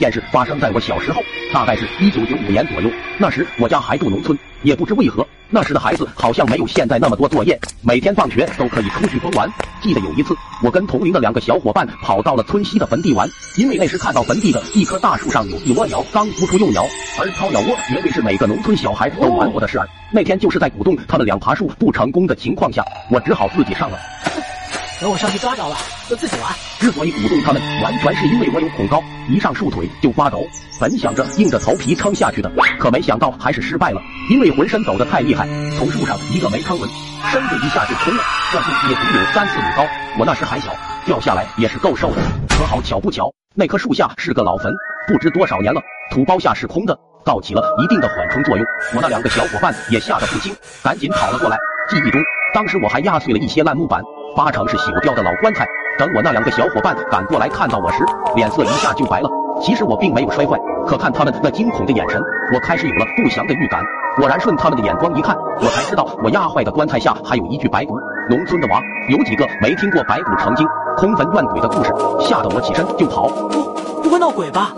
件事发生在我小时候，大概是一九九五年左右。那时我家还住农村，也不知为何，那时的孩子好像没有现在那么多作业，每天放学都可以出去疯玩。记得有一次，我跟同龄的两个小伙伴跑到了村西的坟地玩，因为那时看到坟地的一棵大树上有一窝鸟刚孵出幼鸟，而掏鸟窝绝对是每个农村小孩都玩过的事儿。那天就是在鼓动他们俩爬树不成功的情况下，我只好自己上了。等我上去抓着了，就自己玩。之所以鼓动他们，完全是因为我有恐高，一上树腿就发抖。本想着硬着头皮撑下去的，可没想到还是失败了，因为浑身抖得太厉害，从树上一个没撑稳，身子一下就空了。这树也足有三四米高，我那时还小，掉下来也是够受的。可好巧不巧，那棵树下是个老坟，不知多少年了，土包下是空的，倒起了一定的缓冲作用。我那两个小伙伴也吓得不轻，赶紧跑了过来。记忆中，当时我还压碎了一些烂木板。八成是朽掉的老棺材。等我那两个小伙伴赶过来看到我时，脸色一下就白了。其实我并没有摔坏，可看他们那惊恐的眼神，我开始有了不祥的预感。果然顺他们的眼光一看，我才知道我压坏的棺材下还有一具白骨。农村的娃有几个没听过白骨成精、空坟怨鬼的故事？吓得我起身就跑。不，不会闹鬼吧？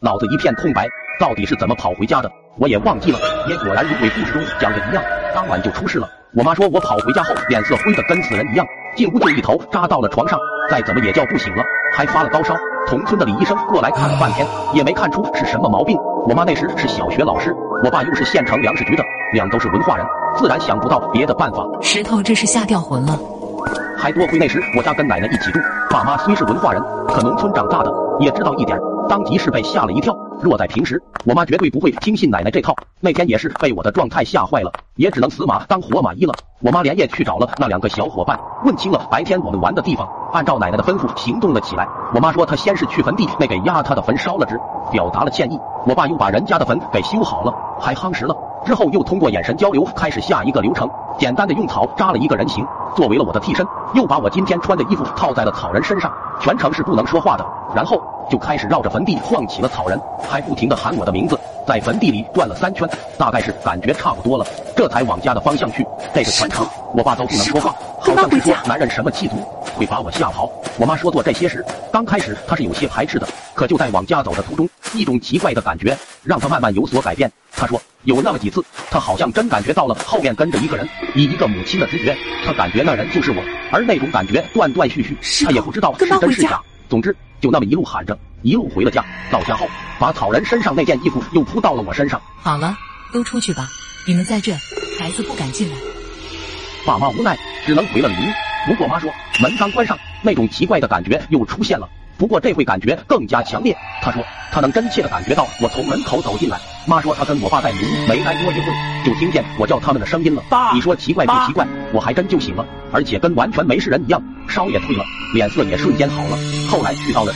脑子一片空白，到底是怎么跑回家的？我也忘记了。也果然如鬼故事中讲的一样，当晚就出事了。我妈说我跑回家后脸色灰的跟死人一样，进屋就一头扎到了床上，再怎么也叫不醒了，还发了高烧。同村的李医生过来看了半天，也没看出是什么毛病。我妈那时是小学老师，我爸又是县城粮食局的，两都是文化人，自然想不到别的办法。石头这是吓掉魂了，还多亏那时我家跟奶奶一起住，爸妈虽是文化人，可农村长大的也知道一点，当即是被吓了一跳。若在平时，我妈绝对不会听信奶奶这套。那天也是被我的状态吓坏了，也只能死马当活马医了。我妈连夜去找了那两个小伙伴，问清了白天我们玩的地方，按照奶奶的吩咐行动了起来。我妈说她先是去坟地那给压她的坟烧了纸，表达了歉意。我爸又把人家的坟给修好了，还夯实了。之后又通过眼神交流开始下一个流程，简单的用草扎了一个人形，作为了我的替身，又把我今天穿的衣服套在了草人身上，全程是不能说话的。然后。就开始绕着坟地晃起了草人，还不停的喊我的名字，在坟地里转了三圈，大概是感觉差不多了，这才往家的方向去。这个全程我爸都不能说话，好像是说男人什么气足会把我吓跑。我妈说做这些时，刚开始她是有些排斥的，可就在往家走的途中，一种奇怪的感觉让他慢慢有所改变。他说有那么几次，他好像真感觉到了后面跟着一个人，以一个母亲的直觉，他感觉那人就是我，而那种感觉断断续续，他也不知道是真是假。总之。就那么一路喊着，一路回了家。到家后，把草人身上那件衣服又铺到了我身上。好了，都出去吧，你们在这，孩子不敢进来。爸妈无奈，只能回了里屋。不过妈说，门刚关上，那种奇怪的感觉又出现了。不过这会感觉更加强烈。他说，他能真切的感觉到我从门口走进来。妈说，她跟我爸在里屋没待多一会，就听见我叫他们的声音了。爸，你说奇怪不奇怪？我还真就醒了，而且跟完全没事人一样，烧也退了，脸色也瞬间好了。后来去到了。